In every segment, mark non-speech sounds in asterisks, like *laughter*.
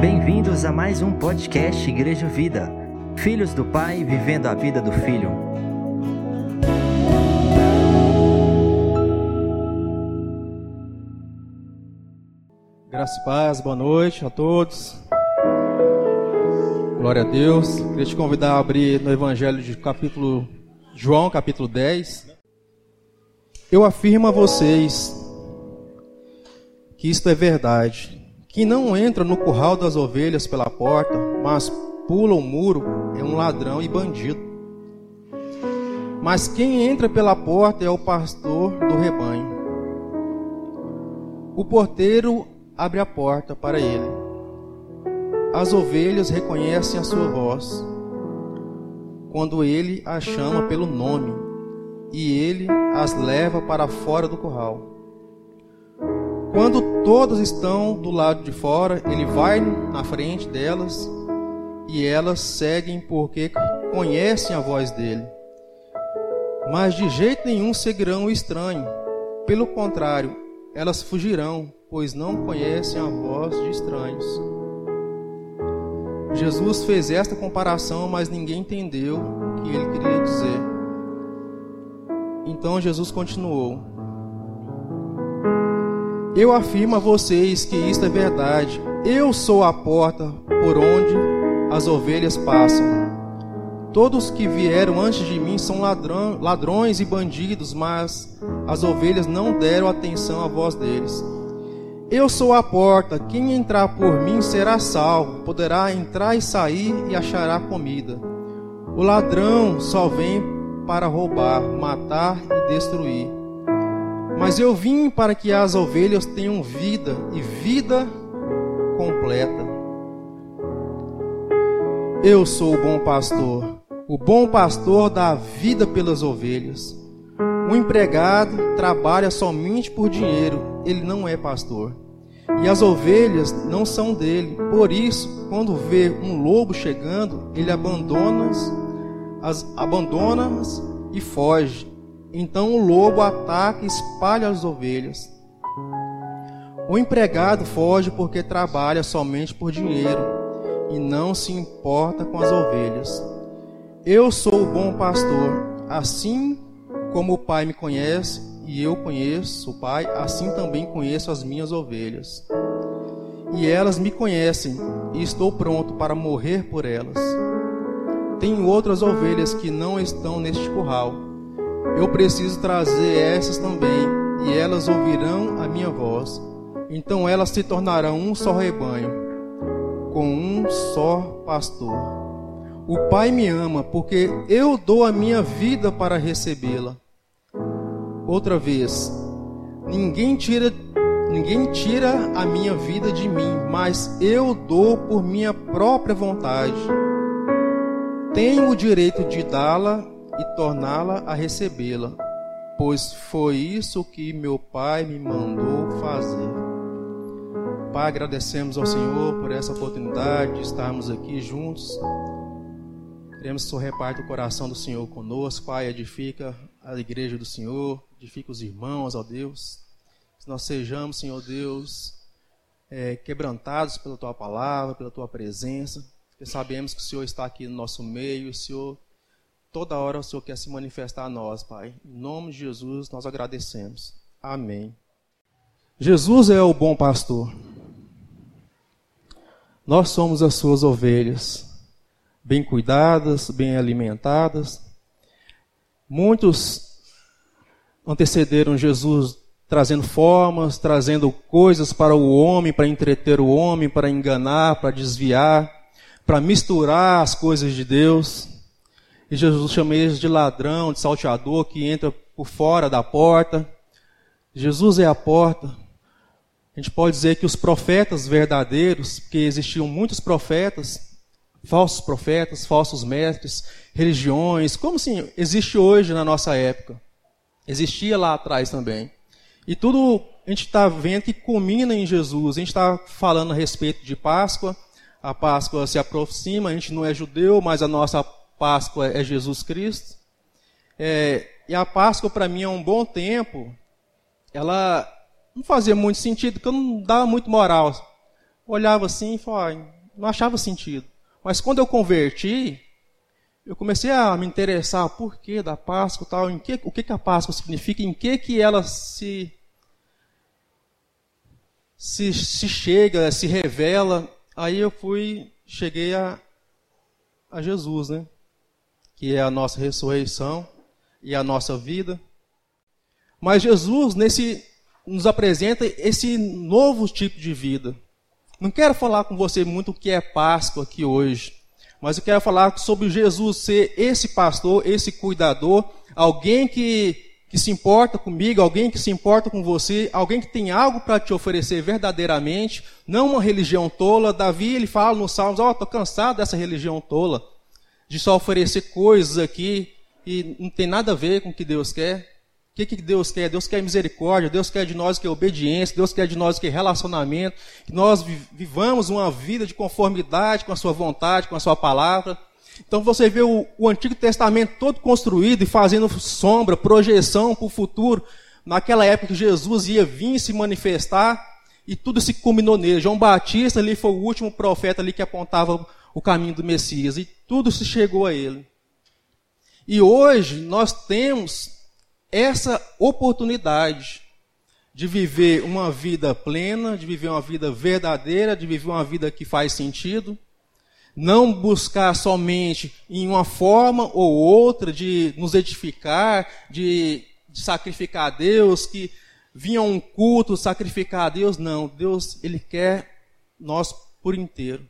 Bem-vindos a mais um podcast Igreja Vida. Filhos do Pai vivendo a vida do Filho. Graças e paz, boa noite a todos. Glória a Deus. Queria te convidar a abrir no Evangelho de capítulo João, capítulo 10. Eu afirmo a vocês que isto é verdade. Quem não entra no curral das ovelhas pela porta, mas pula o muro, é um ladrão e bandido. Mas quem entra pela porta é o pastor do rebanho. O porteiro abre a porta para ele. As ovelhas reconhecem a sua voz quando ele as chama pelo nome e ele as leva para fora do curral. Quando todas estão do lado de fora, ele vai na frente delas e elas seguem porque conhecem a voz dele. Mas de jeito nenhum seguirão o estranho. Pelo contrário, elas fugirão, pois não conhecem a voz de estranhos. Jesus fez esta comparação, mas ninguém entendeu o que ele queria dizer. Então Jesus continuou: Eu afirmo a vocês que isto é verdade. Eu sou a porta por onde as ovelhas passam. Todos que vieram antes de mim são ladrão, ladrões e bandidos, mas as ovelhas não deram atenção à voz deles. Eu sou a porta, quem entrar por mim será salvo, poderá entrar e sair e achará comida. O ladrão só vem para roubar, matar e destruir. Mas eu vim para que as ovelhas tenham vida e vida completa. Eu sou o bom pastor. O bom pastor dá vida pelas ovelhas. O empregado trabalha somente por dinheiro, ele não é pastor. E as ovelhas não são dele. Por isso, quando vê um lobo chegando, ele abandona-as, as abandona e foge. Então o lobo ataca e espalha as ovelhas. O empregado foge porque trabalha somente por dinheiro e não se importa com as ovelhas. Eu sou o bom pastor, assim como o Pai me conhece e eu conheço o Pai, assim também conheço as minhas ovelhas. E elas me conhecem e estou pronto para morrer por elas. Tenho outras ovelhas que não estão neste curral. Eu preciso trazer essas também, e elas ouvirão a minha voz. Então elas se tornarão um só rebanho, com um só pastor. O Pai me ama porque eu dou a minha vida para recebê-la. Outra vez, ninguém tira ninguém tira a minha vida de mim, mas eu dou por minha própria vontade. Tenho o direito de dá-la e torná-la a recebê-la, pois foi isso que meu Pai me mandou fazer. Pai, agradecemos ao Senhor por essa oportunidade de estarmos aqui juntos Queremos que o Senhor reparte o coração do Senhor conosco, Pai, edifica a igreja do Senhor, edifica os irmãos, ó Deus. Que nós sejamos, Senhor Deus, é, quebrantados pela Tua palavra, pela Tua presença, porque sabemos que o Senhor está aqui no nosso meio, o Senhor, toda hora o Senhor quer se manifestar a nós, Pai. Em nome de Jesus, nós agradecemos. Amém. Jesus é o bom pastor. Nós somos as suas ovelhas bem cuidadas, bem alimentadas. Muitos antecederam Jesus trazendo formas, trazendo coisas para o homem, para entreter o homem, para enganar, para desviar, para misturar as coisas de Deus. E Jesus chama eles de ladrão, de salteador que entra por fora da porta. Jesus é a porta. A gente pode dizer que os profetas verdadeiros, porque existiam muitos profetas, falsos profetas, falsos mestres, religiões, como assim existe hoje na nossa época. Existia lá atrás também. E tudo a gente está vendo que culmina em Jesus. A gente está falando a respeito de Páscoa. A Páscoa se aproxima, a gente não é judeu, mas a nossa Páscoa é Jesus Cristo. É, e a Páscoa, para mim, há um bom tempo, ela não fazia muito sentido, porque eu não dava muito moral olhava assim e falava, não achava sentido. Mas quando eu converti, eu comecei a me interessar por que da Páscoa tal, em que, o que, que a Páscoa significa, em que, que ela se, se, se chega, se revela. Aí eu fui, cheguei a, a Jesus, né? Que é a nossa ressurreição e a nossa vida. Mas Jesus nesse, nos apresenta esse novo tipo de vida. Não quero falar com você muito o que é Páscoa aqui hoje, mas eu quero falar sobre Jesus ser esse pastor, esse cuidador, alguém que, que se importa comigo, alguém que se importa com você, alguém que tem algo para te oferecer verdadeiramente, não uma religião tola. Davi ele fala nos Salmos: Ó, oh, estou cansado dessa religião tola, de só oferecer coisas aqui e não tem nada a ver com o que Deus quer. O que, que Deus quer? Deus quer misericórdia, Deus quer de nós que é obediência, Deus quer de nós que é relacionamento, que nós vivamos uma vida de conformidade com a sua vontade, com a sua palavra. Então você vê o, o Antigo Testamento todo construído e fazendo sombra, projeção para o futuro, naquela época que Jesus ia vir se manifestar, e tudo se culminou nele. João Batista ali foi o último profeta ali que apontava o caminho do Messias, e tudo se chegou a ele. E hoje nós temos essa oportunidade de viver uma vida plena, de viver uma vida verdadeira, de viver uma vida que faz sentido, não buscar somente em uma forma ou outra de nos edificar, de, de sacrificar a Deus, que vinha um culto sacrificar a Deus, não. Deus, Ele quer nós por inteiro.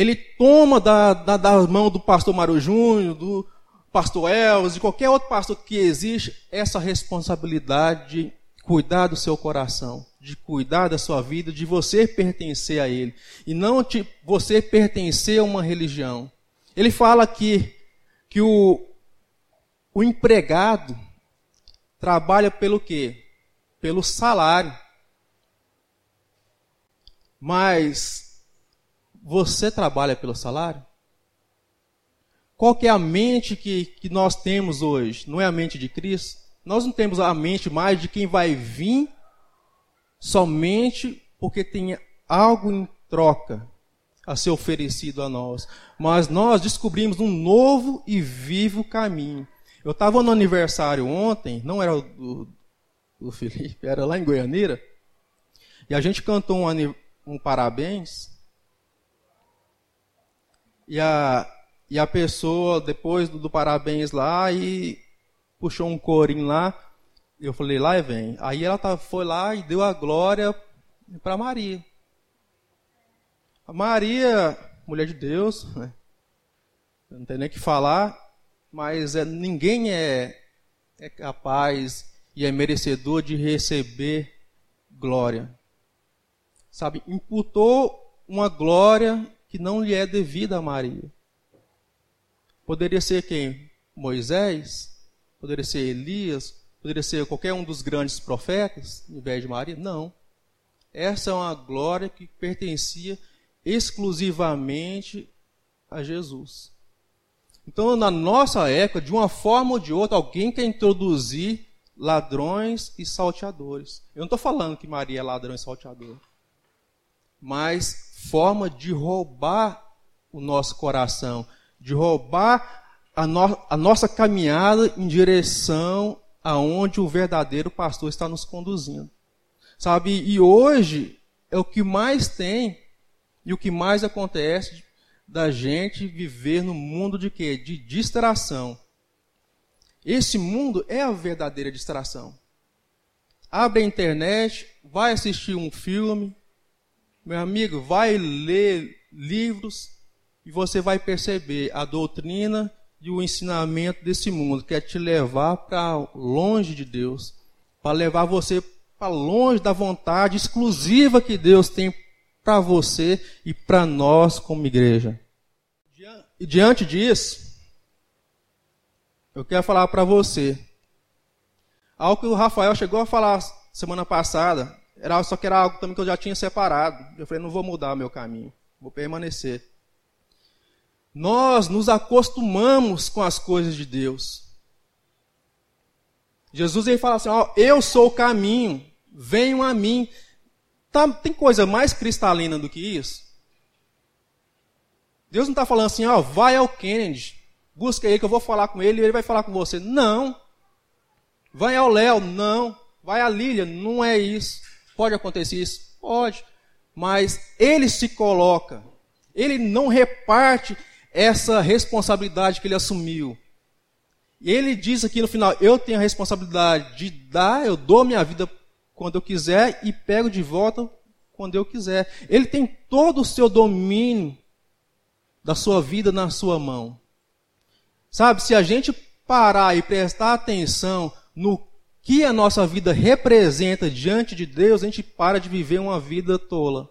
Ele toma da, da, da mão do pastor Mário Júnior, do, pastor Elvis, de qualquer outro pastor que existe, essa responsabilidade de cuidar do seu coração, de cuidar da sua vida, de você pertencer a ele, e não de você pertencer a uma religião. Ele fala aqui que o, o empregado trabalha pelo quê? Pelo salário. Mas você trabalha pelo salário? Qual é a mente que, que nós temos hoje? Não é a mente de Cristo? Nós não temos a mente mais de quem vai vir somente porque tem algo em troca a ser oferecido a nós. Mas nós descobrimos um novo e vivo caminho. Eu estava no aniversário ontem, não era do, do Felipe, era lá em Goianeira, e a gente cantou um, um parabéns. E a, e a pessoa, depois do, do parabéns lá, e puxou um corinho lá. Eu falei, lá vem. Aí ela tá, foi lá e deu a glória para Maria. A Maria, mulher de Deus, né? não tem nem o que falar, mas é, ninguém é, é capaz e é merecedor de receber glória. Sabe, imputou uma glória que não lhe é devida a Maria. Poderia ser quem? Moisés? Poderia ser Elias? Poderia ser qualquer um dos grandes profetas, em vez de Maria? Não. Essa é uma glória que pertencia exclusivamente a Jesus. Então, na nossa época, de uma forma ou de outra, alguém quer introduzir ladrões e salteadores. Eu não estou falando que Maria é ladrão e salteador, mas forma de roubar o nosso coração, de roubar a, no, a nossa caminhada em direção aonde o verdadeiro pastor está nos conduzindo. Sabe? E hoje é o que mais tem e o que mais acontece da gente viver no mundo de quê? De distração. Esse mundo é a verdadeira distração. Abre a internet, vai assistir um filme, meu amigo, vai ler livros, e você vai perceber a doutrina e o ensinamento desse mundo, que é te levar para longe de Deus, para levar você para longe da vontade exclusiva que Deus tem para você e para nós como igreja. E diante disso, eu quero falar para você algo que o Rafael chegou a falar semana passada, era só que era algo também que eu já tinha separado. Eu falei, não vou mudar meu caminho, vou permanecer. Nós nos acostumamos com as coisas de Deus. Jesus ele fala assim: ó, eu sou o caminho, venham a mim. Tá, tem coisa mais cristalina do que isso? Deus não está falando assim, ó, vai ao Kennedy, busca ele que eu vou falar com ele e ele vai falar com você. Não. Vai ao Léo, não. Vai à Lília, não é isso. Pode acontecer isso? Pode. Mas ele se coloca, ele não reparte essa responsabilidade que ele assumiu. E ele diz aqui no final: Eu tenho a responsabilidade de dar, eu dou minha vida quando eu quiser e pego de volta quando eu quiser. Ele tem todo o seu domínio da sua vida na sua mão. Sabe, se a gente parar e prestar atenção no que a nossa vida representa diante de Deus, a gente para de viver uma vida tola,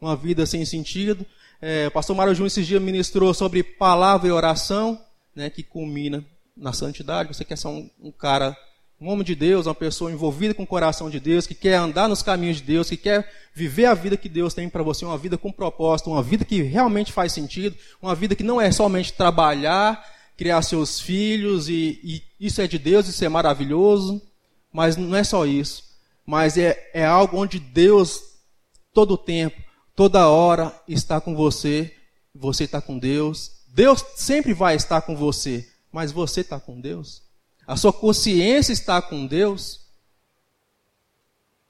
uma vida sem sentido. É, o pastor Mário Júnior esses dias ministrou sobre palavra e oração, né, que culmina na santidade. Você quer ser um, um cara um homem de Deus, uma pessoa envolvida com o coração de Deus, que quer andar nos caminhos de Deus, que quer viver a vida que Deus tem para você, uma vida com propósito, uma vida que realmente faz sentido, uma vida que não é somente trabalhar, criar seus filhos e, e isso é de Deus, isso é maravilhoso, mas não é só isso, mas é, é algo onde Deus todo o tempo, toda hora está com você, você está com Deus, Deus sempre vai estar com você, mas você está com Deus? a sua consciência está com Deus,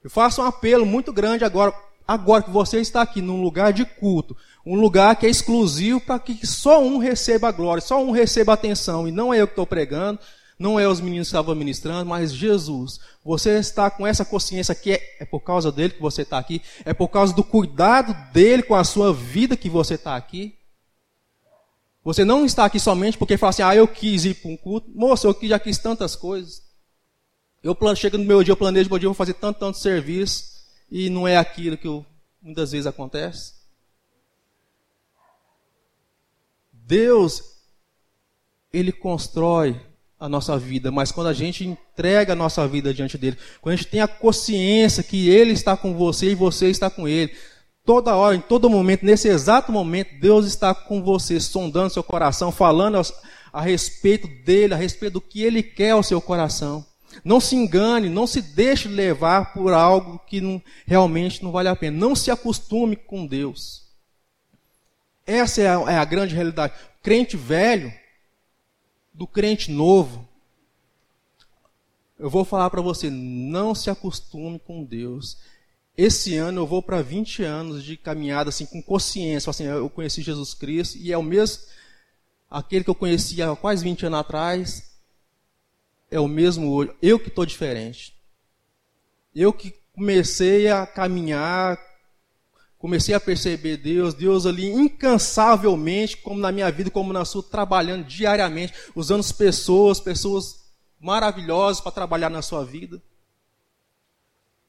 eu faço um apelo muito grande agora, agora que você está aqui num lugar de culto, um lugar que é exclusivo para que só um receba a glória, só um receba a atenção, e não é eu que estou pregando, não é os meninos que estavam ministrando, mas Jesus. Você está com essa consciência que é, é por causa dele que você está aqui, é por causa do cuidado dele com a sua vida que você está aqui. Você não está aqui somente porque fala assim, ah, eu quis ir para um culto. Moça, eu já quis tantas coisas. Eu chego no meu dia, eu planejo meu dia, eu vou fazer tanto, tanto serviço, e não é aquilo que eu, muitas vezes acontece. Deus, Ele constrói a nossa vida, mas quando a gente entrega a nossa vida diante dele, quando a gente tem a consciência que Ele está com você e você está com Ele, Toda hora, em todo momento, nesse exato momento, Deus está com você, sondando seu coração, falando a respeito dele, a respeito do que ele quer ao seu coração. Não se engane, não se deixe levar por algo que não, realmente não vale a pena. Não se acostume com Deus. Essa é a, é a grande realidade. Crente velho, do crente novo, eu vou falar para você, não se acostume com Deus. Esse ano eu vou para 20 anos de caminhada assim com consciência, assim, eu conheci Jesus Cristo e é o mesmo aquele que eu conhecia há quase 20 anos atrás, é o mesmo olho. Eu que estou diferente. Eu que comecei a caminhar, comecei a perceber Deus, Deus ali incansavelmente, como na minha vida, como na sua, trabalhando diariamente, usando pessoas, pessoas maravilhosas para trabalhar na sua vida.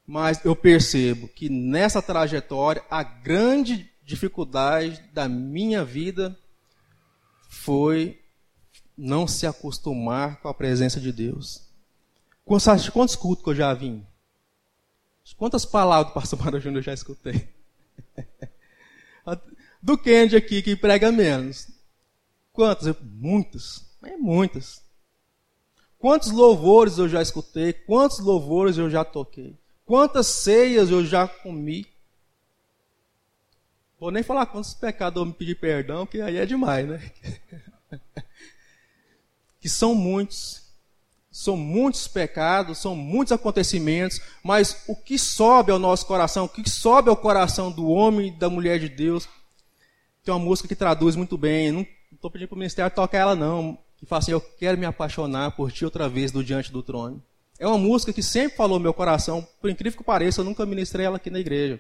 Mas eu percebo que nessa trajetória, a grande dificuldade da minha vida foi não se acostumar com a presença de Deus. Quantos, quantos cultos que eu já vim? Quantas palavras do pastor Mário Júnior eu já escutei? *laughs* Do Kennedy aqui, que prega menos. Quantas? Muitas. É muitas. Quantos louvores eu já escutei? Quantos louvores eu já toquei? Quantas ceias eu já comi? Vou nem falar quantos pecados eu me pedir perdão, que aí é demais, né? *laughs* que são muitos. São muitos pecados, são muitos acontecimentos, mas o que sobe ao nosso coração, o que sobe ao coração do homem e da mulher de Deus, tem uma música que traduz muito bem. Não estou pedindo para o ministério tocar ela, não. Que fala assim: Eu quero me apaixonar por ti outra vez do diante do trono. É uma música que sempre falou meu coração, por incrível que pareça, eu nunca ministrei ela aqui na igreja.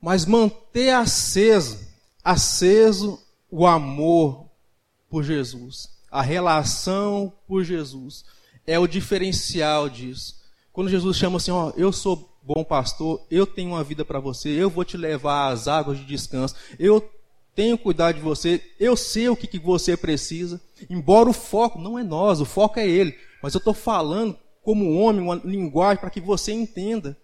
Mas manter aceso, aceso o amor por Jesus, a relação por Jesus, é o diferencial disso. Quando Jesus chama assim, ó, eu sou bom pastor, eu tenho uma vida para você, eu vou te levar às águas de descanso, eu tenho cuidado de você, eu sei o que, que você precisa, embora o foco não é nós, o foco é Ele. Mas eu estou falando como homem, uma linguagem para que você entenda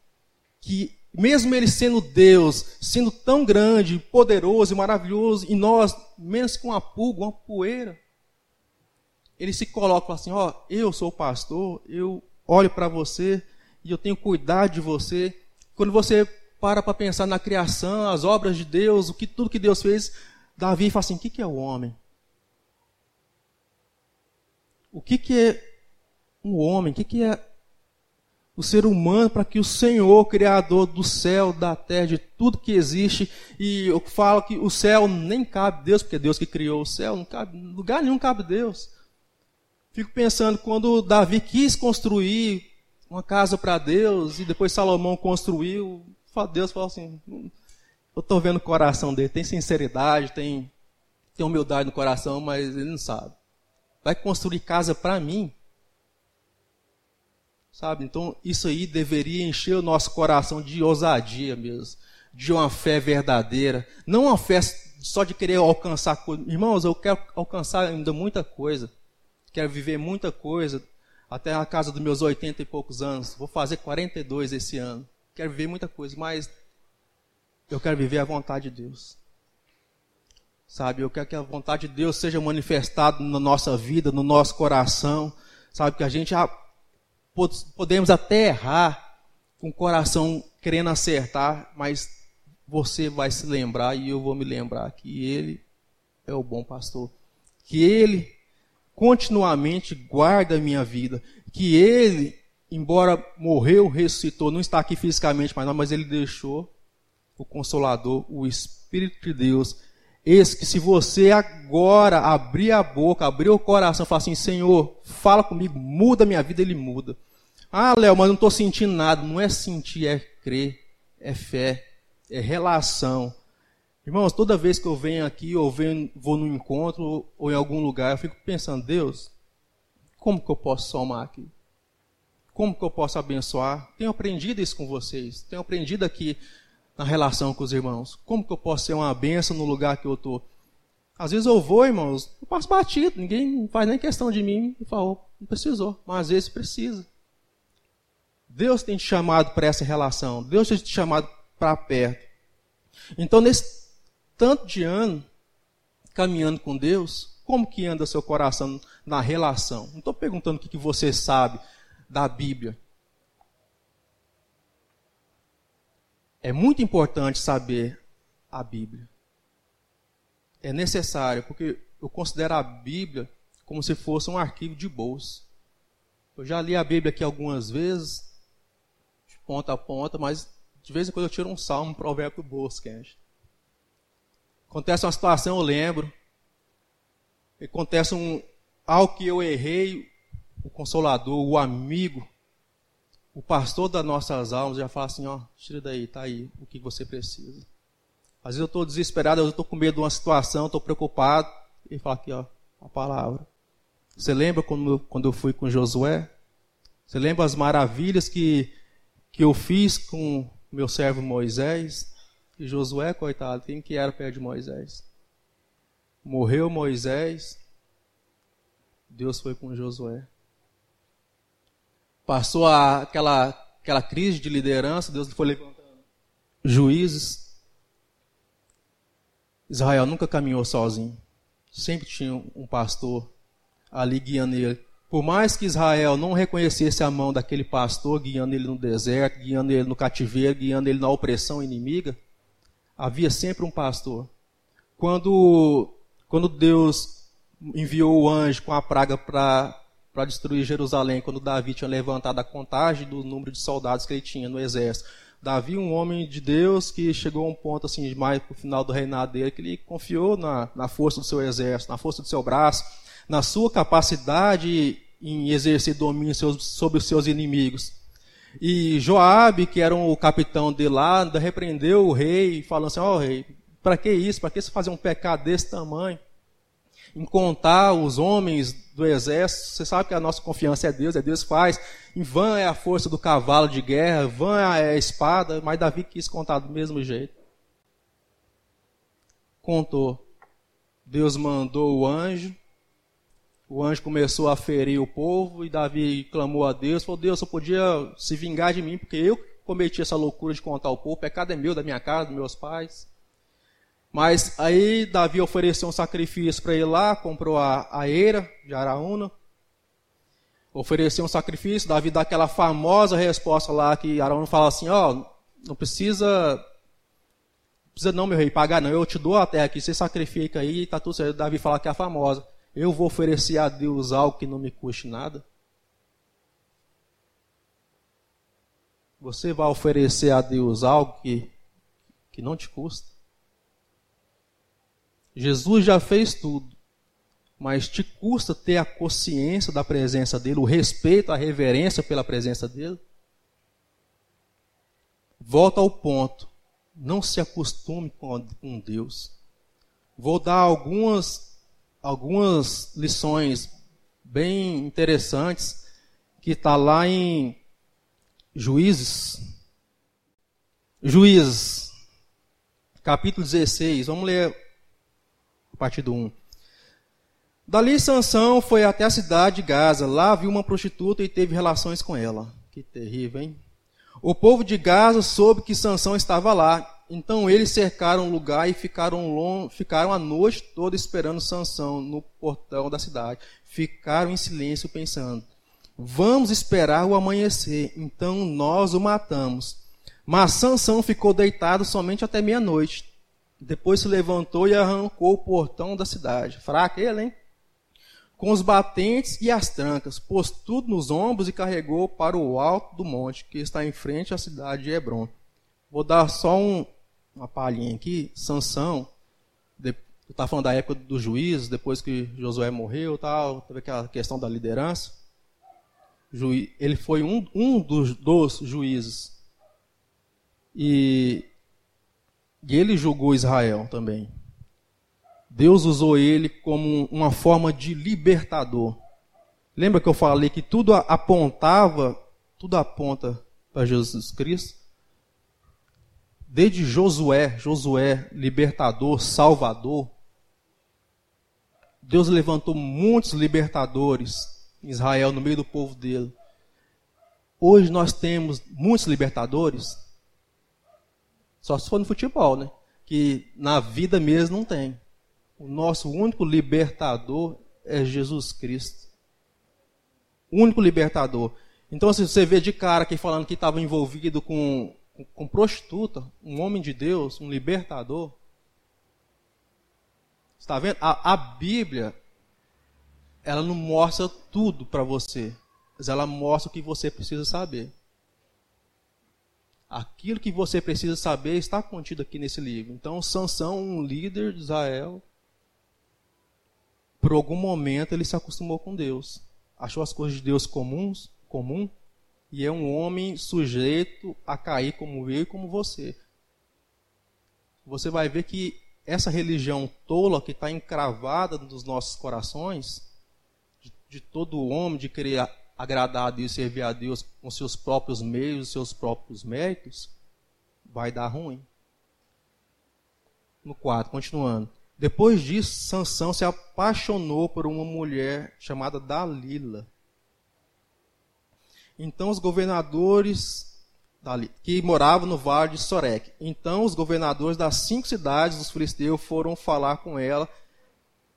que, mesmo ele sendo Deus, sendo tão grande, poderoso e maravilhoso, e nós, menos que uma pulga, uma poeira, ele se coloca assim: Ó, eu sou pastor, eu olho para você e eu tenho cuidado de você. quando você para para pensar na criação, as obras de Deus, o que tudo que Deus fez, Davi fala assim: o que, que é o homem? O que, que é um homem? O que, que é o ser humano para que o Senhor, Criador do céu, da terra, de tudo que existe, e eu falo que o céu nem cabe Deus, porque é Deus que criou o céu, não cabe, lugar nenhum cabe Deus. Fico pensando, quando Davi quis construir uma casa para Deus, e depois Salomão construiu, Deus falou assim, eu estou vendo o coração dele, tem sinceridade, tem, tem humildade no coração, mas ele não sabe. Vai construir casa para mim? Sabe? Então, isso aí deveria encher o nosso coração de ousadia mesmo, de uma fé verdadeira, não uma fé só de querer alcançar coisas. Irmãos, eu quero alcançar ainda muita coisa, quero viver muita coisa, até a casa dos meus 80 e poucos anos. Vou fazer 42 esse ano. Quero viver muita coisa, mas eu quero viver a vontade de Deus. Sabe, eu quero que a vontade de Deus seja manifestada na nossa vida, no nosso coração. Sabe, que a gente podemos até errar com o coração querendo acertar, mas você vai se lembrar e eu vou me lembrar que Ele é o bom pastor. Que Ele continuamente guarda a minha vida. Que Ele, embora morreu, ressuscitou, não está aqui fisicamente, não, mas Ele deixou o Consolador, o Espírito de Deus. Esse que se você agora abrir a boca, abrir o coração, falar assim, Senhor, fala comigo, muda a minha vida, Ele muda. Ah, Léo, mas não estou sentindo nada. Não é sentir, é crer, é fé, é relação. Irmãos, toda vez que eu venho aqui, ou venho, vou num encontro, ou em algum lugar, eu fico pensando, Deus, como que eu posso somar aqui? Como que eu posso abençoar? Tenho aprendido isso com vocês. Tenho aprendido aqui na relação com os irmãos. Como que eu posso ser uma benção no lugar que eu estou? Às vezes eu vou, irmãos, eu passo batido, ninguém faz nem questão de mim e fala, não precisou, mas às vezes precisa. Deus tem te chamado para essa relação. Deus tem te chamado para perto. Então, nesse tanto de ano, caminhando com Deus, como que anda seu coração na relação? Não estou perguntando o que você sabe da Bíblia. É muito importante saber a Bíblia. É necessário, porque eu considero a Bíblia como se fosse um arquivo de bolsa. Eu já li a Bíblia aqui algumas vezes, ponta a ponta, mas de vez em quando eu tiro um salmo, um provérbio do bolso. Acontece uma situação, eu lembro. Acontece um, algo que eu errei, o consolador, o amigo, o pastor das nossas almas já fala assim, ó, tira daí, tá aí, o que você precisa. Às vezes eu estou desesperado, eu estou com medo de uma situação, estou preocupado, e fala aqui, ó, a palavra. Você lembra quando, quando eu fui com Josué? Você lembra as maravilhas que que eu fiz com meu servo Moisés. E Josué, coitado, quem que era perto de Moisés? Morreu Moisés, Deus foi com Josué. Passou a, aquela, aquela crise de liderança, Deus foi levantando juízes. Israel nunca caminhou sozinho. Sempre tinha um pastor ali guiando ele. Por mais que Israel não reconhecesse a mão daquele pastor guiando ele no deserto, guiando ele no cativeiro, guiando ele na opressão inimiga, havia sempre um pastor. Quando, quando Deus enviou o anjo com a praga para destruir Jerusalém, quando Davi tinha levantado a contagem do número de soldados que ele tinha no exército, Davi, um homem de Deus que chegou a um ponto assim, mais para o final do reinado dele, que ele confiou na, na força do seu exército, na força do seu braço, na sua capacidade em exercer domínio sobre os seus inimigos. E Joabe, que era o capitão de lá, repreendeu o rei, falando assim, ó oh, rei, para que isso? Para que você fazer um pecado desse tamanho? Em contar os homens do exército, você sabe que a nossa confiança é Deus, é Deus faz. Em vã é a força do cavalo de guerra, vã é a espada, mas Davi quis contar do mesmo jeito. Contou. Deus mandou o anjo, o anjo começou a ferir o povo e Davi clamou a Deus, falou, Deus, eu podia se vingar de mim, porque eu cometi essa loucura de contar o povo, o pecado é meu, da minha casa, dos meus pais. Mas aí Davi ofereceu um sacrifício para ele lá, comprou a, a eira de Araúna, ofereceu um sacrifício, Davi dá aquela famosa resposta lá que Araúna fala assim, ó, não precisa precisa não, meu rei, pagar não. Eu te dou a terra aqui, você sacrifica aí, está tudo certo. Davi fala que é a famosa. Eu vou oferecer a Deus algo que não me custe nada. Você vai oferecer a Deus algo que, que não te custa? Jesus já fez tudo, mas te custa ter a consciência da presença dele, o respeito, a reverência pela presença dele? Volta ao ponto. Não se acostume com Deus. Vou dar algumas, algumas lições bem interessantes que está lá em Juízes. Juízes, capítulo 16. Vamos ler a partir do 1. Dali Sansão foi até a cidade de Gaza. Lá viu uma prostituta e teve relações com ela. Que terrível, hein? O povo de Gaza soube que Sansão estava lá. Então eles cercaram o lugar e ficaram, long, ficaram a noite toda esperando Sansão no portão da cidade. Ficaram em silêncio pensando: Vamos esperar o amanhecer, então nós o matamos. Mas Sansão ficou deitado somente até meia-noite. Depois se levantou e arrancou o portão da cidade. Fraco ele, hein? com os batentes e as trancas, pôs tudo nos ombros e carregou para o alto do monte, que está em frente à cidade de Hebron. Vou dar só um, uma palhinha aqui. Sansão, de, eu estava falando da época dos juízes, depois que Josué morreu, tal, teve aquela questão da liderança. Ele foi um, um dos, dos juízes. E, e ele julgou Israel também. Deus usou ele como uma forma de libertador. Lembra que eu falei que tudo apontava, tudo aponta para Jesus Cristo? Desde Josué, Josué, libertador, salvador. Deus levantou muitos libertadores em Israel, no meio do povo dele. Hoje nós temos muitos libertadores. Só se for no futebol, né? Que na vida mesmo não tem. O nosso único libertador é Jesus Cristo. O único libertador. Então, se você vê de cara aqui falando que estava envolvido com, com, prostituta, um homem de Deus, um libertador, está vendo? A, a Bíblia, ela não mostra tudo para você, mas ela mostra o que você precisa saber. Aquilo que você precisa saber está contido aqui nesse livro. Então, Sansão, um líder de Israel, por algum momento ele se acostumou com Deus. Achou as coisas de Deus comuns, comum, e é um homem sujeito a cair como eu e como você. Você vai ver que essa religião tola que está encravada nos nossos corações, de, de todo homem, de querer agradar a Deus, servir a Deus com seus próprios meios, seus próprios méritos, vai dar ruim. No 4, continuando. Depois disso, Sansão se apaixonou por uma mulher chamada Dalila. Então os governadores que moravam no vale de Sorek. Então os governadores das cinco cidades dos filisteus foram falar com ela.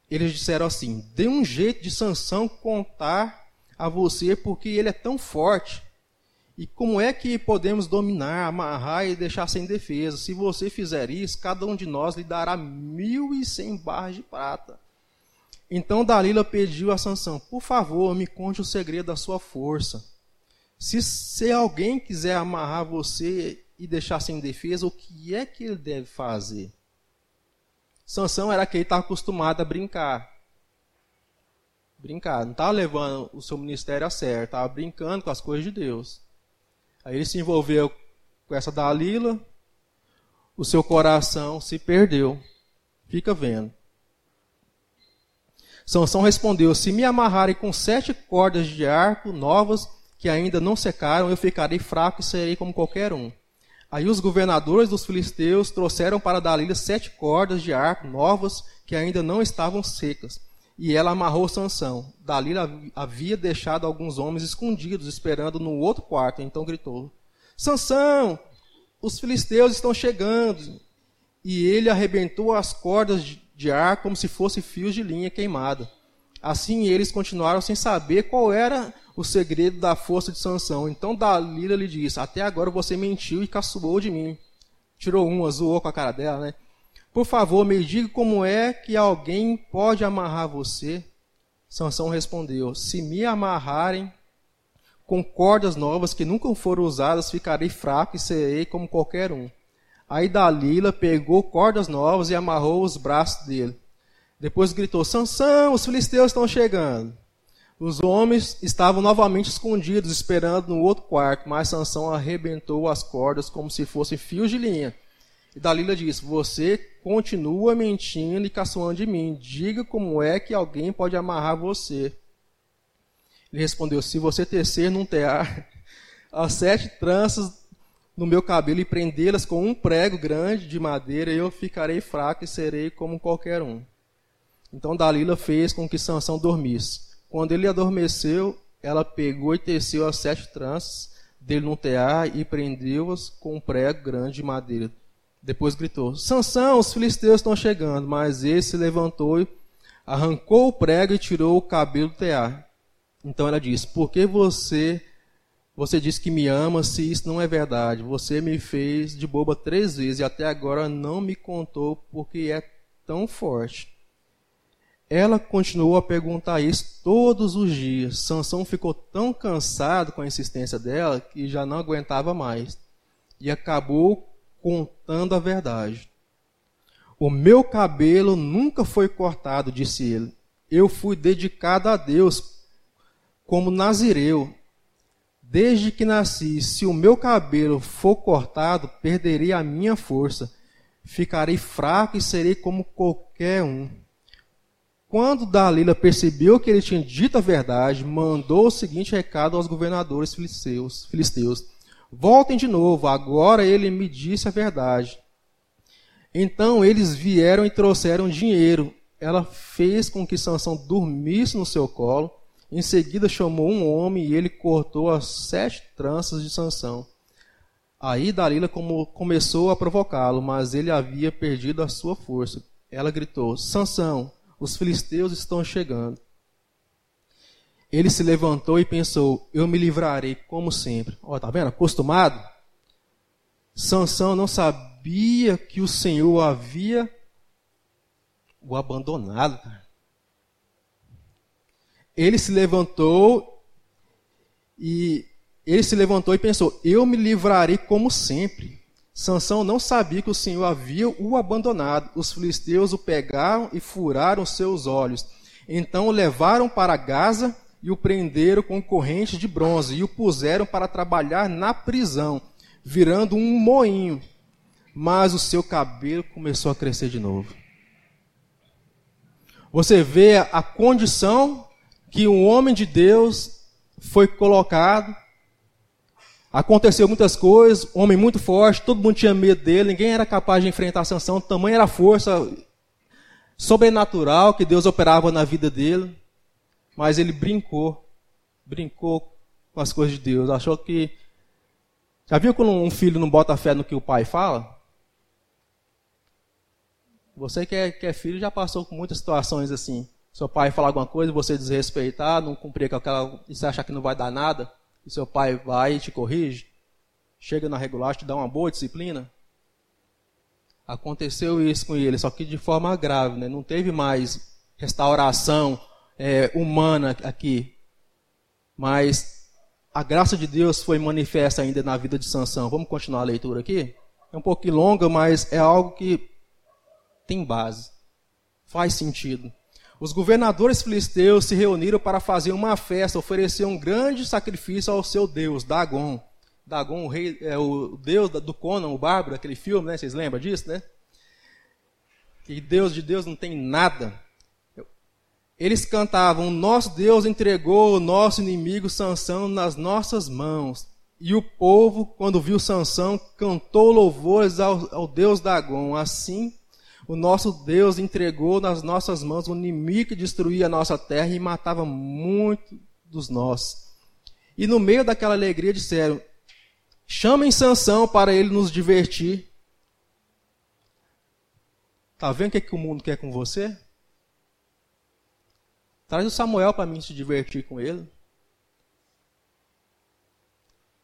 Eles disseram assim: "Dê um jeito de Sansão contar a você, porque ele é tão forte e como é que podemos dominar, amarrar e deixar sem defesa? Se você fizer isso, cada um de nós lhe dará mil e cem barras de prata. Então Dalila pediu a Sansão, por favor, me conte o segredo da sua força. Se, se alguém quiser amarrar você e deixar sem defesa, o que é que ele deve fazer? Sansão era aquele que estava acostumado a brincar. Brincar, não estava levando o seu ministério a sério, estava brincando com as coisas de Deus. Aí ele se envolveu com essa Dalila, o seu coração se perdeu. Fica vendo. Sansão respondeu: Se me amarrarem com sete cordas de arco novas que ainda não secaram, eu ficarei fraco e serei como qualquer um. Aí os governadores dos filisteus trouxeram para Dalila sete cordas de arco novas que ainda não estavam secas. E ela amarrou Sansão. Dalila havia deixado alguns homens escondidos, esperando no outro quarto. Então gritou: Sansão, os filisteus estão chegando. E ele arrebentou as cordas de ar como se fossem fios de linha queimada. Assim eles continuaram sem saber qual era o segredo da força de Sansão. Então Dalila lhe disse: Até agora você mentiu e caçoou de mim. Tirou uma, zoou com a cara dela, né? Por favor, me diga como é que alguém pode amarrar você? Sansão respondeu: Se me amarrarem com cordas novas que nunca foram usadas, ficarei fraco e serei como qualquer um. Aí Dalila pegou cordas novas e amarrou os braços dele. Depois gritou: Sansão, os filisteus estão chegando. Os homens estavam novamente escondidos, esperando no outro quarto, mas Sansão arrebentou as cordas como se fossem fios de linha. E Dalila disse: Você continua mentindo e caçoando de mim. Diga como é que alguém pode amarrar você. Ele respondeu: Se você tecer num tear *laughs* as sete tranças no meu cabelo e prendê-las com um prego grande de madeira, eu ficarei fraco e serei como qualquer um. Então Dalila fez com que Sansão dormisse. Quando ele adormeceu, ela pegou e teceu as sete tranças dele num tear e prendeu-as com um prego grande de madeira. Depois gritou: Sansão, os filisteus estão chegando. Mas ele se levantou, arrancou o prego e tirou o cabelo do tear. Então ela disse: Por que você você diz que me ama se isso não é verdade? Você me fez de boba três vezes e até agora não me contou porque é tão forte. Ela continuou a perguntar isso todos os dias. Sansão ficou tão cansado com a insistência dela que já não aguentava mais e acabou contando a verdade. O meu cabelo nunca foi cortado, disse ele. Eu fui dedicado a Deus como nazireu. Desde que nasci, se o meu cabelo for cortado, perderei a minha força. Ficarei fraco e serei como qualquer um. Quando Dalila percebeu que ele tinha dito a verdade, mandou o seguinte recado aos governadores filisteus: filisteus Voltem de novo, agora ele me disse a verdade. Então eles vieram e trouxeram dinheiro. Ela fez com que Sansão dormisse no seu colo em seguida chamou um homem e ele cortou as sete tranças de Sansão. Aí Dalila começou a provocá-lo, mas ele havia perdido a sua força. Ela gritou: Sansão, os filisteus estão chegando. Ele se levantou e pensou: Eu me livrarei como sempre. Ó, tá vendo? Acostumado. Sansão não sabia que o Senhor havia o abandonado. Ele se levantou e ele se levantou e pensou: Eu me livrarei como sempre. Sansão não sabia que o Senhor havia o abandonado. Os filisteus o pegaram e furaram seus olhos. Então o levaram para Gaza e o prenderam com correntes de bronze e o puseram para trabalhar na prisão, virando um moinho. Mas o seu cabelo começou a crescer de novo. Você vê a condição que um homem de Deus foi colocado. Aconteceu muitas coisas, homem muito forte, todo mundo tinha medo dele, ninguém era capaz de enfrentar a sanção, tamanha era a força sobrenatural que Deus operava na vida dele. Mas ele brincou, brincou com as coisas de Deus, achou que. Já viu quando um filho não bota fé no que o pai fala? Você que é, que é filho já passou por muitas situações assim. Seu pai falar alguma coisa, você desrespeitar, não cumprir com aquela. e você achar que não vai dar nada, e seu pai vai e te corrige, chega na regular, te dá uma boa disciplina. Aconteceu isso com ele, só que de forma grave, né? não teve mais restauração é, humana aqui. Mas a graça de Deus foi manifesta ainda na vida de Sansão. Vamos continuar a leitura aqui? É um pouquinho longa, mas é algo que tem base. Faz sentido. Os governadores filisteus se reuniram para fazer uma festa, oferecer um grande sacrifício ao seu deus, Dagon. Dagon, o, rei, é, o deus do Conan, o bárbaro, aquele filme, né? Vocês lembram disso, né? Que Deus de Deus não tem nada. Eles cantavam: Nosso Deus entregou o nosso inimigo Sansão nas nossas mãos. E o povo, quando viu Sansão, cantou louvores ao, ao Deus Dagon. Assim o nosso Deus entregou nas nossas mãos um inimigo que destruía a nossa terra e matava muito dos nossos. E no meio daquela alegria disseram: chamem Sansão para ele nos divertir. Tá vendo o que, é que o mundo quer com você? Traz o Samuel para mim se divertir com ele.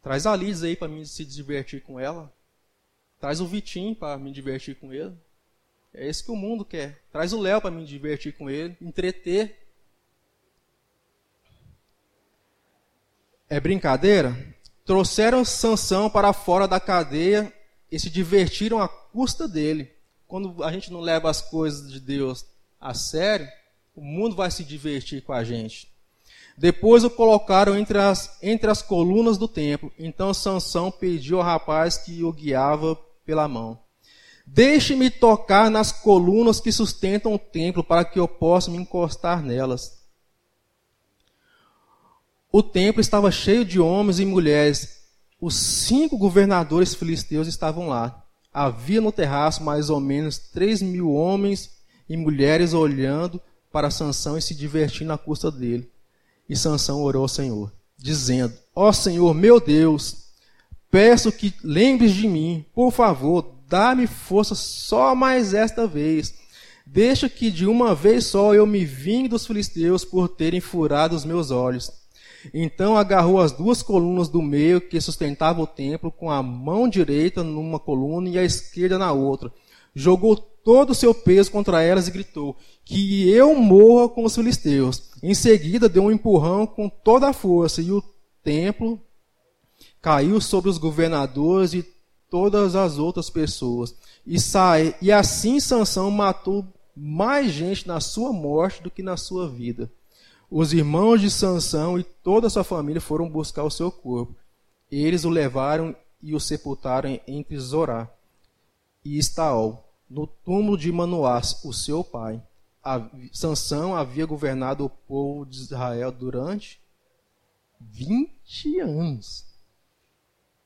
Traz a Liz aí para mim se divertir com ela. Traz o Vitinho para me divertir com ele. É isso que o mundo quer. Traz o Léo para me divertir com ele, entreter. É brincadeira? Trouxeram Sansão para fora da cadeia e se divertiram à custa dele. Quando a gente não leva as coisas de Deus a sério, o mundo vai se divertir com a gente. Depois o colocaram entre as, entre as colunas do templo. Então Sansão pediu ao rapaz que o guiava pela mão. Deixe-me tocar nas colunas que sustentam o templo, para que eu possa me encostar nelas. O templo estava cheio de homens e mulheres. Os cinco governadores filisteus estavam lá. Havia no terraço mais ou menos três mil homens e mulheres olhando para Sansão e se divertindo à custa dele. E Sansão orou ao Senhor, dizendo: Ó oh, Senhor, meu Deus, peço que lembres de mim, por favor, dá-me força só mais esta vez. Deixa que de uma vez só eu me vingue dos filisteus por terem furado os meus olhos. Então agarrou as duas colunas do meio que sustentavam o templo com a mão direita numa coluna e a esquerda na outra. Jogou todo o seu peso contra elas e gritou: Que eu morra com os filisteus. Em seguida, deu um empurrão com toda a força e o templo caiu sobre os governadores e todas as outras pessoas. E, sai, e assim Sansão matou mais gente na sua morte do que na sua vida. Os irmãos de Sansão e toda a sua família foram buscar o seu corpo. Eles o levaram e o sepultaram entre Zorá e Estaol, no túmulo de Manoás, o seu pai. A, Sansão havia governado o povo de Israel durante 20 anos.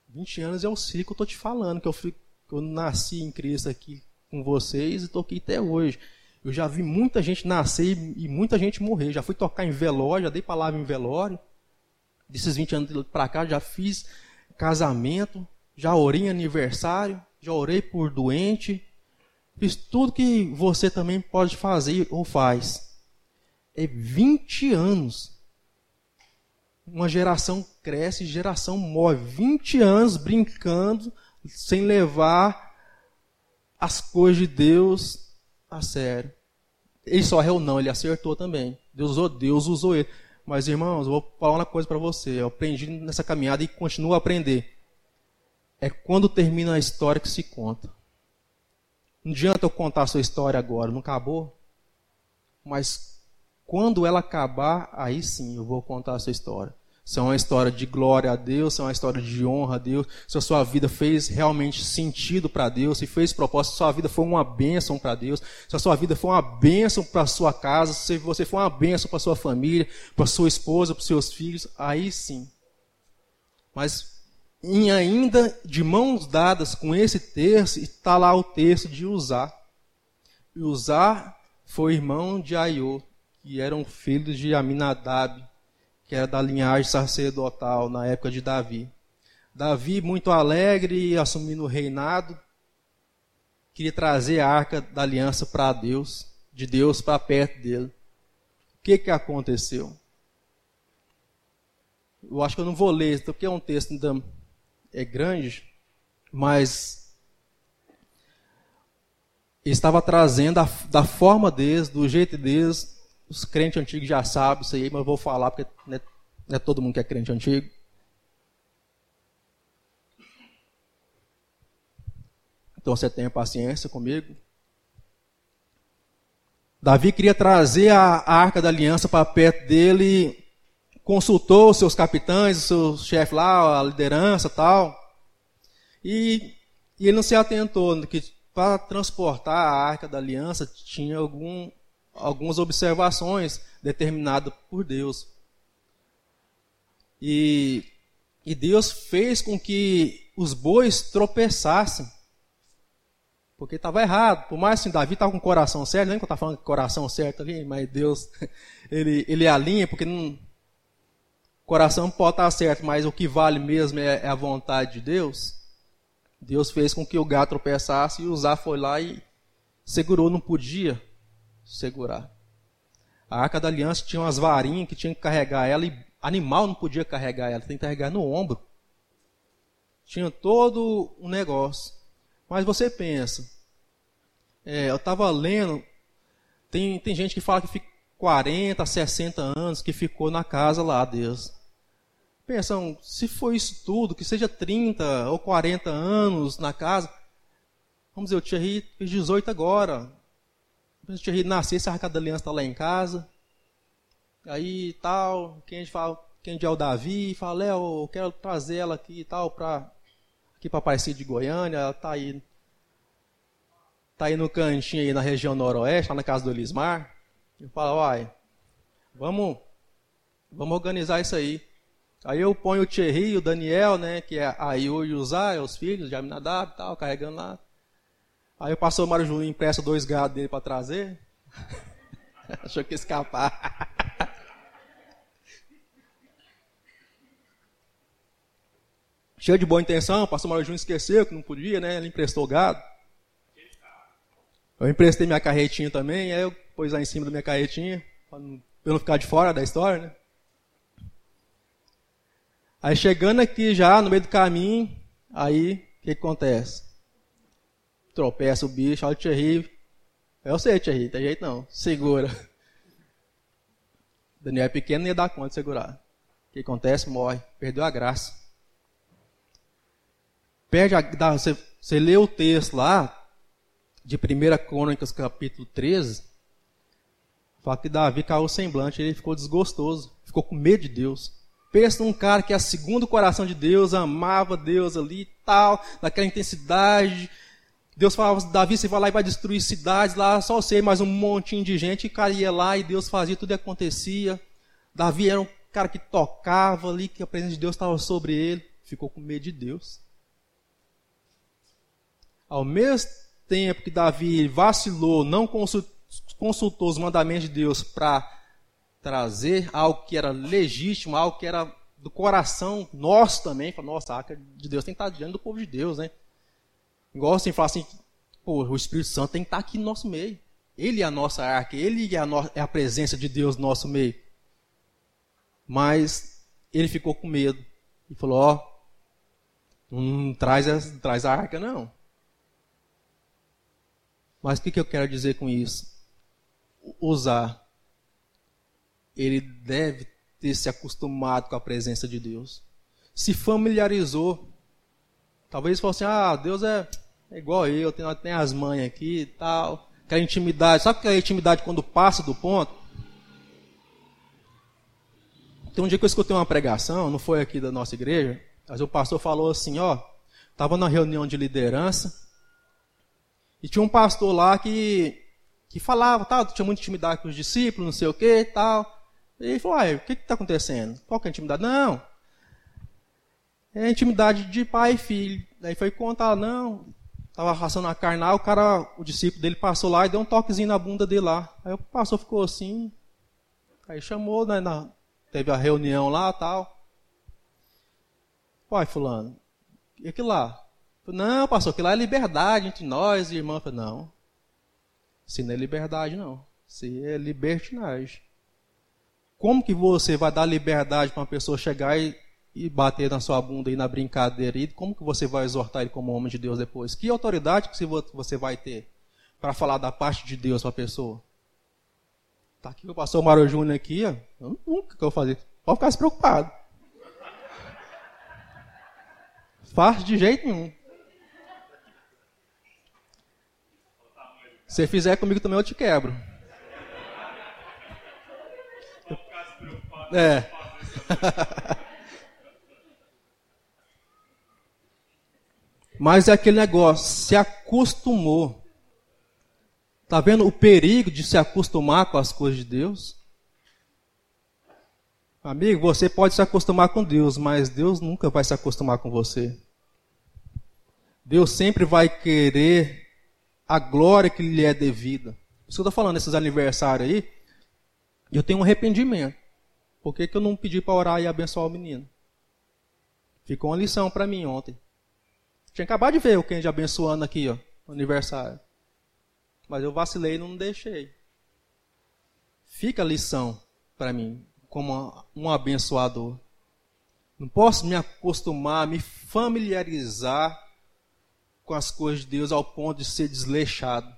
20 anos é o ciclo que eu estou te falando, que eu, que eu nasci em Cristo aqui com vocês e estou aqui até hoje. Eu já vi muita gente nascer e, muita gente morrer. Já fui tocar em velório, já dei palavra em velório. Desses 20 anos para cá, já fiz casamento, já orei em aniversário, já orei por doente. Fiz tudo que você também pode fazer ou faz. É 20 anos uma geração cresce, geração morre. 20 anos brincando, sem levar as coisas de Deus a sério. Ele só errou não, ele acertou também. Deus usou, Deus usou ele. Mas, irmãos, eu vou falar uma coisa para você. Eu aprendi nessa caminhada e continuo a aprender. É quando termina a história que se conta. Não adianta eu contar a sua história agora, não acabou? Mas quando ela acabar, aí sim eu vou contar a sua história é uma história de glória a Deus, é uma história de honra a Deus, se a sua vida fez realmente sentido para Deus, se fez propósito, se a sua vida foi uma bênção para Deus, se a sua vida foi uma bênção para a sua casa, se você foi uma bênção para a sua família, para sua esposa, para os seus filhos, aí sim. Mas em ainda de mãos dadas com esse texto, está lá o texto de Usar. E Usar foi irmão de Aiô, que eram filhos de Aminadab que era da linhagem sacerdotal na época de Davi. Davi, muito alegre, assumindo o reinado, queria trazer a arca da aliança para Deus, de Deus para perto dele. O que, que aconteceu? Eu acho que eu não vou ler, porque é um texto ainda é grande, mas estava trazendo a, da forma deles, do jeito deles, os crentes antigos já sabem isso aí, mas eu vou falar porque não é, não é todo mundo que é crente antigo. Então você tenha paciência comigo. Davi queria trazer a, a arca da aliança para perto dele, consultou os seus capitães, o seu chefe lá, a liderança tal. E, e ele não se atentou que para transportar a arca da aliança tinha algum algumas observações determinadas por Deus. E, e Deus fez com que os bois tropeçassem. Porque estava errado. Por mais assim, Davi estava com o coração certo, nem que eu estava falando coração certo ali, mas Deus, *laughs* ele, ele alinha, porque não, coração pode estar certo, mas o que vale mesmo é, é a vontade de Deus. Deus fez com que o gato tropeçasse e o Zá foi lá e segurou, não podia segurar. A arca da aliança tinha umas varinhas que tinha que carregar ela e animal não podia carregar ela, tem que carregar no ombro. Tinha todo um negócio. Mas você pensa, é, eu estava lendo, tem, tem gente que fala que fica 40, 60 anos que ficou na casa lá, Deus. Pensam, se foi isso tudo, que seja 30 ou 40 anos na casa, vamos dizer, Thierry fez 18 agora. Se o Thierry nascer, a arca da aliança está lá em casa. Aí tal, quem fala, quem é o Davi, fala, Léo, eu quero trazer ela aqui e tal, para aqui para Aparecida de Goiânia, ela está aí, tá aí no cantinho aí na região noroeste, lá na casa do Elismar. Eu falo, uai, vamos, vamos organizar isso aí. Aí eu ponho o Thierry, o Daniel, né, que é a Iu e o Zá, os filhos de Aminadab e tal, carregando lá. Aí o pastor Mário Júnior empresta dois gados dele para trazer. *laughs* Achou que ia escapar. *laughs* Cheio de boa intenção, o pastor Mário Júnior esqueceu que não podia, né? Ele emprestou gado. Eu emprestei minha carretinha também, aí eu pus lá em cima da minha carretinha, para não, não ficar de fora da história, né? Aí chegando aqui já, no meio do caminho, aí o que, que, acontece? Tropeça o bicho, olha o Thierry. Eu sei, Thierry, tem jeito não. Segura. Daniel é pequeno, não ia dar conta de segurar. O que acontece? Morre. Perdeu a graça. Perde a, você, você lê o texto lá, de 1 Crônicas, capítulo 13, fala que Davi caiu semblante, ele ficou desgostoso, ficou com medo de Deus. Pensa num cara que é segundo o coração de Deus, amava Deus ali e tal, naquela intensidade. Deus falava, Davi, você vai lá e vai destruir cidades lá, só você, mais um montinho de gente, e cara ia lá e Deus fazia, tudo acontecia. Davi era um cara que tocava ali, que a presença de Deus estava sobre ele, ficou com medo de Deus. Ao mesmo tempo que Davi vacilou, não consultou os mandamentos de Deus para trazer algo que era legítimo, algo que era do coração nosso também. Fala, nossa, a arca de Deus tem que estar diante do povo de Deus, né? Igual assim, falar assim, pô, o Espírito Santo tem que estar aqui no nosso meio. Ele é a nossa arca, ele é a, no, é a presença de Deus no nosso meio. Mas ele ficou com medo e falou: Ó, oh, não traz a, traz a arca, não. Mas o que, que eu quero dizer com isso? Usar ele deve ter se acostumado com a presença de Deus. Se familiarizou. Talvez fosse assim, ah, Deus é, é igual eu, tem, tem as mães aqui e tal. Aquela intimidade. Sabe aquela intimidade quando passa do ponto? Tem um dia que eu escutei uma pregação, não foi aqui da nossa igreja, mas o pastor falou assim, ó, estava na reunião de liderança, e tinha um pastor lá que, que falava, tal, tinha muita intimidade com os discípulos, não sei o que, tal. E ele falou, o que está acontecendo? Qual que é a intimidade? Não, é a intimidade de pai e filho. Daí foi contar, não, estava raçando a carnal, o cara, o discípulo dele passou lá e deu um toquezinho na bunda dele lá. Aí o pastor ficou assim, aí chamou, né, na, teve a reunião lá tal. Pai, fulano, e aquilo lá? Não, pastor, aquilo lá é liberdade entre nós e irmã. Falei, não, se não é liberdade não, se é libertinagem. Como que você vai dar liberdade para uma pessoa chegar e, e bater na sua bunda e na brincadeira? E como que você vai exortar ele como homem de Deus depois? Que autoridade que você vai ter para falar da parte de Deus para a pessoa? Tá aqui o pastor Mário Júnior aqui, ó. Eu nunca que eu vou fazer. Pode ficar se preocupado. Faz de jeito nenhum. Se fizer comigo também, eu te quebro. É. *laughs* Mas é aquele negócio, se acostumou. Está vendo o perigo de se acostumar com as coisas de Deus? Amigo, você pode se acostumar com Deus, mas Deus nunca vai se acostumar com você. Deus sempre vai querer a glória que lhe é devida. Por isso que eu estou falando nesses aniversários aí, eu tenho um arrependimento. Por que, que eu não pedi para orar e abençoar o menino? Ficou uma lição para mim ontem. Tinha acabado de ver o Kenji abençoando aqui, ó, no aniversário. Mas eu vacilei e não deixei. fica a lição para mim, como um abençoador. Não posso me acostumar, me familiarizar com as coisas de Deus ao ponto de ser desleixado.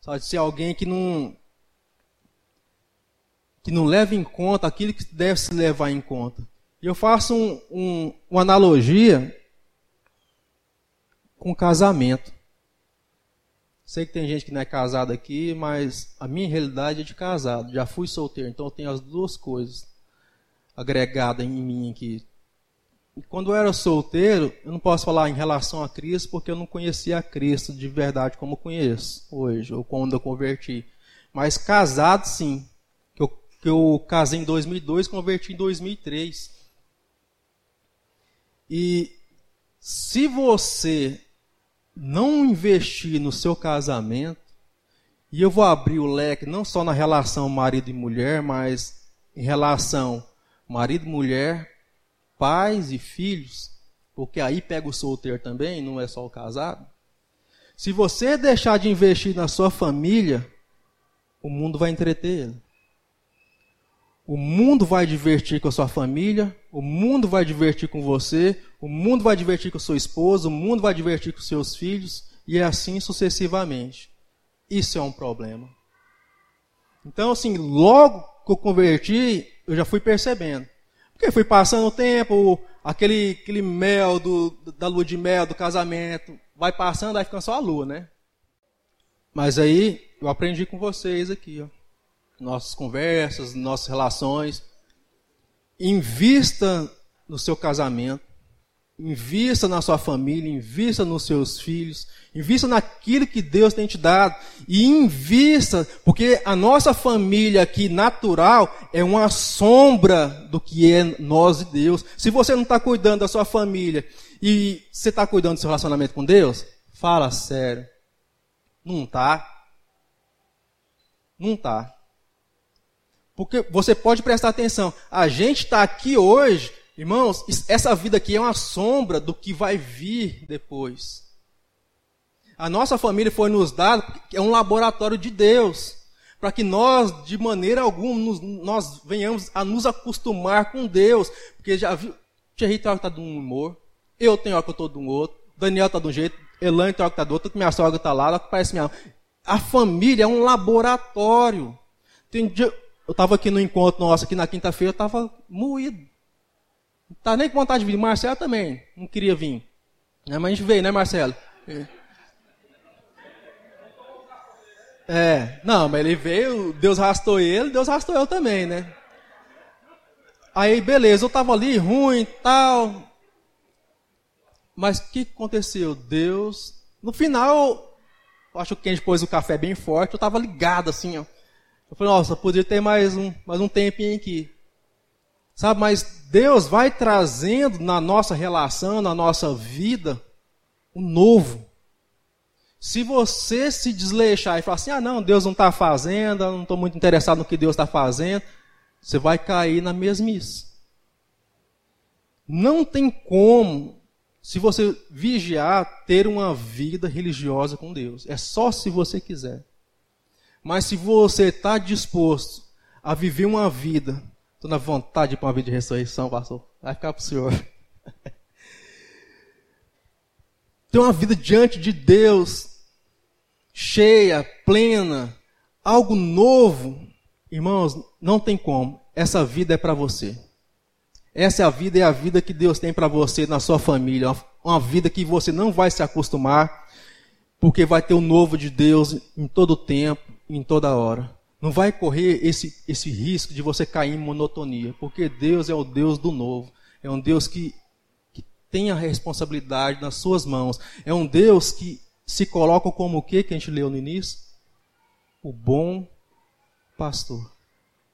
Sabe, de ser alguém que não que não leva em conta aquilo que deve se levar em conta. E eu faço um, um, uma analogia com casamento. Sei que tem gente que não é casado aqui, mas a minha realidade é de casado. Já fui solteiro, então eu tenho as duas coisas agregadas em mim aqui. E quando eu era solteiro, eu não posso falar em relação a Cristo, porque eu não conhecia a Cristo de verdade como conheço hoje, ou quando eu converti. Mas casado, sim. Que eu, que eu casei em 2002, converti em 2003. E se você não investir no seu casamento, e eu vou abrir o leque não só na relação marido e mulher, mas em relação marido e mulher, pais e filhos, porque aí pega o solteiro também, não é só o casado. Se você deixar de investir na sua família, o mundo vai entreter ele. O mundo vai divertir com a sua família, o mundo vai divertir com você, o mundo vai divertir com sua esposa, o mundo vai divertir com seus filhos, e assim sucessivamente. Isso é um problema. Então, assim, logo que eu converti, eu já fui percebendo. Porque fui passando o tempo, aquele, aquele mel do, da lua de mel, do casamento, vai passando, aí fica só a lua, né? Mas aí eu aprendi com vocês aqui, ó nossas conversas, nossas relações. Invista no seu casamento, invista na sua família, invista nos seus filhos, invista naquilo que Deus tem te dado e invista, porque a nossa família aqui natural é uma sombra do que é nós e Deus. Se você não está cuidando da sua família e você está cuidando do seu relacionamento com Deus, fala sério. Não está. Não está. Porque você pode prestar atenção. A gente está aqui hoje, irmãos, essa vida aqui é uma sombra do que vai vir depois. A nossa família foi nos dada, é um laboratório de Deus, para que nós, de maneira alguma, nos, nós venhamos a nos acostumar com Deus. Porque já viu, Tia Rita está de um humor, eu tenho hora que eu estou de um outro, Daniel está de um jeito, Elaine tem hora que está do outro, minha sogra está lá, ela parece minha. A família é um laboratório. Tem dia, eu estava aqui no encontro nosso, aqui na quinta-feira, eu estava moído. Não estava nem com vontade de vir. Marcelo também não queria vir. Né? Mas a gente veio, né, Marcelo? É. é. Não, mas ele veio, Deus arrastou ele, Deus arrastou eu também, né? Aí, beleza, eu estava ali ruim e tal. Mas o que aconteceu? Deus. No final, eu acho que a gente pôs o café bem forte, eu estava ligado assim, ó. Eu falei, nossa, podia ter mais um, mais um tempinho aqui. Sabe, mas Deus vai trazendo na nossa relação, na nossa vida, o um novo. Se você se desleixar e falar assim, ah não, Deus não está fazendo, não estou muito interessado no que Deus está fazendo, você vai cair na mesmice. Não tem como, se você vigiar, ter uma vida religiosa com Deus. É só se você quiser. Mas se você está disposto a viver uma vida, estou na vontade para uma vida de ressurreição, pastor, vai ficar para o senhor. *laughs* Ter uma vida diante de Deus, cheia, plena, algo novo, irmãos, não tem como. Essa vida é para você. Essa é a vida, é a vida que Deus tem para você na sua família. Uma vida que você não vai se acostumar, porque vai ter o novo de Deus em todo o tempo em toda hora. Não vai correr esse, esse risco de você cair em monotonia, porque Deus é o Deus do novo. É um Deus que, que tem a responsabilidade nas suas mãos. É um Deus que se coloca como o que que a gente leu no início? O bom pastor.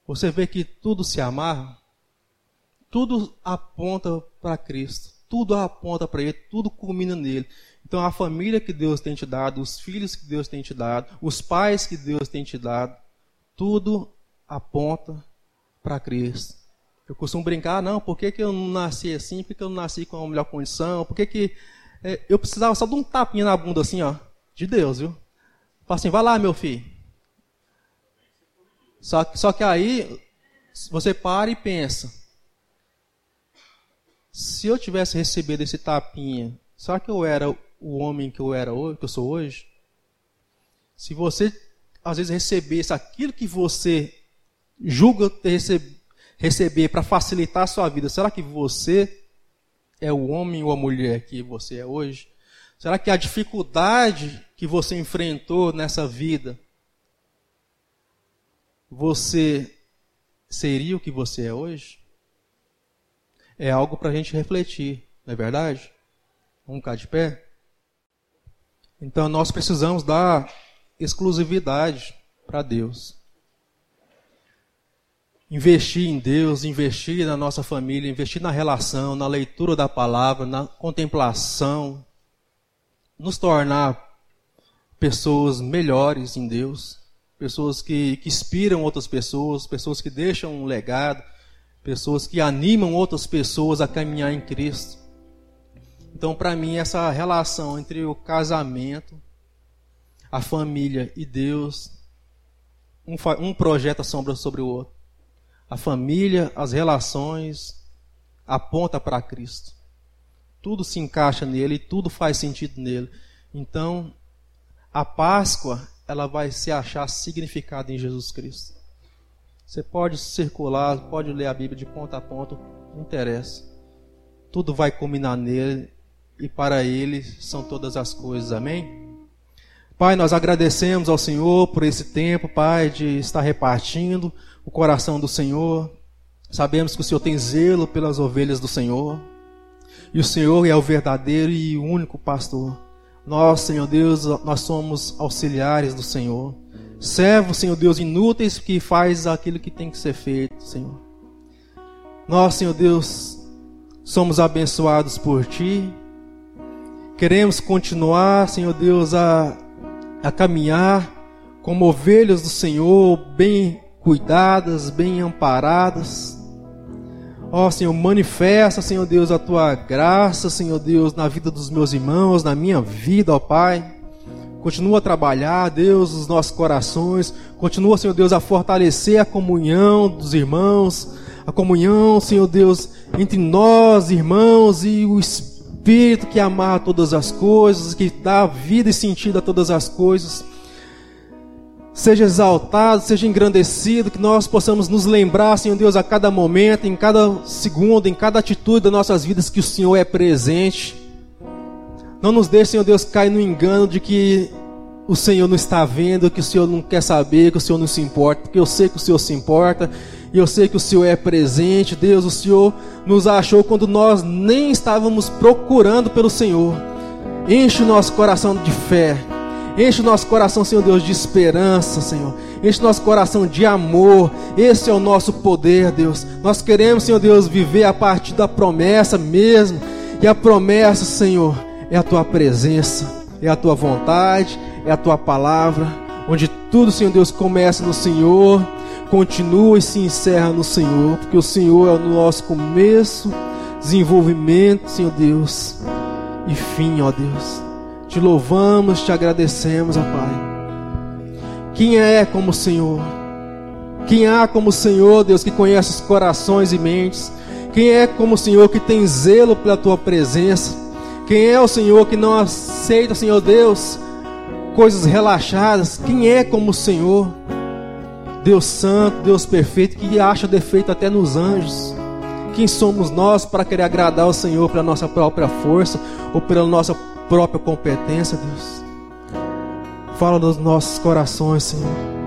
Você vê que tudo se amarra, tudo aponta para Cristo, tudo aponta para Ele, tudo culmina nele. Então, a família que Deus tem te dado, os filhos que Deus tem te dado, os pais que Deus tem te dado, tudo aponta para Cristo. Eu costumo brincar, não, por que, que eu não nasci assim? Por que eu não nasci com uma melhor condição? Por que, que é, eu precisava só de um tapinha na bunda assim, ó, de Deus, viu? Fala assim, vai lá, meu filho. Só que, só que aí você para e pensa: se eu tivesse recebido esse tapinha, será que eu era o homem que eu era hoje, que eu sou hoje? Se você às vezes recebesse aquilo que você julga recebido receber para facilitar a sua vida, será que você é o homem ou a mulher que você é hoje? Será que a dificuldade que você enfrentou nessa vida, você seria o que você é hoje? É algo para a gente refletir, não é verdade? Vamos ficar de pé? Então nós precisamos dar exclusividade para Deus. Investir em Deus, investir na nossa família, investir na relação, na leitura da palavra, na contemplação, nos tornar pessoas melhores em Deus, pessoas que, que inspiram outras pessoas, pessoas que deixam um legado, pessoas que animam outras pessoas a caminhar em Cristo. Então, para mim, essa relação entre o casamento, a família e Deus, um, um projeta sombra sobre o outro a família, as relações, aponta para Cristo. Tudo se encaixa nele, tudo faz sentido nele. Então, a Páscoa, ela vai se achar significada em Jesus Cristo. Você pode circular, pode ler a Bíblia de ponta a ponta, não interessa. Tudo vai combinar nele e para ele são todas as coisas. Amém? Pai, nós agradecemos ao Senhor por esse tempo, Pai, de estar repartindo o coração do Senhor. Sabemos que o Senhor tem zelo pelas ovelhas do Senhor. E o Senhor é o verdadeiro e único pastor. Nós, Senhor Deus, nós somos auxiliares do Senhor. Servos, Senhor Deus, inúteis que faz aquilo que tem que ser feito, Senhor. Nós, Senhor Deus, somos abençoados por Ti. Queremos continuar, Senhor Deus, a, a caminhar como ovelhas do Senhor, bem cuidadas, bem amparadas. Ó oh, Senhor, manifesta, Senhor Deus, a tua graça, Senhor Deus, na vida dos meus irmãos, na minha vida, ó Pai. Continua a trabalhar, Deus, os nossos corações. Continua, Senhor Deus, a fortalecer a comunhão dos irmãos, a comunhão, Senhor Deus, entre nós, irmãos, e o Espírito que amarra todas as coisas, que dá vida e sentido a todas as coisas seja exaltado, seja engrandecido, que nós possamos nos lembrar, Senhor Deus, a cada momento, em cada segundo, em cada atitude das nossas vidas, que o Senhor é presente. Não nos deixe, Senhor Deus, cair no engano de que o Senhor não está vendo, que o Senhor não quer saber, que o Senhor não se importa, porque eu sei que o Senhor se importa, e eu sei que o Senhor é presente. Deus, o Senhor nos achou quando nós nem estávamos procurando pelo Senhor. Enche o nosso coração de fé Enche o nosso coração, Senhor Deus, de esperança, Senhor. Enche o nosso coração de amor. Esse é o nosso poder, Deus. Nós queremos, Senhor Deus, viver a partir da promessa mesmo. E a promessa, Senhor, é a tua presença, é a tua vontade, é a tua palavra, onde tudo, Senhor Deus, começa no Senhor, continua e se encerra no Senhor, porque o Senhor é o nosso começo, desenvolvimento, Senhor Deus, e fim, ó Deus. Te louvamos, te agradecemos, ó Pai. Quem é como o Senhor? Quem há como o Senhor, Deus, que conhece os corações e mentes? Quem é como o Senhor que tem zelo pela tua presença? Quem é o Senhor que não aceita, Senhor Deus, coisas relaxadas? Quem é como o Senhor? Deus Santo, Deus perfeito, que acha defeito até nos anjos. Quem somos nós para querer agradar ao Senhor pela nossa própria força ou pela nossa própria competência, Deus. Fala nos nossos corações, Senhor.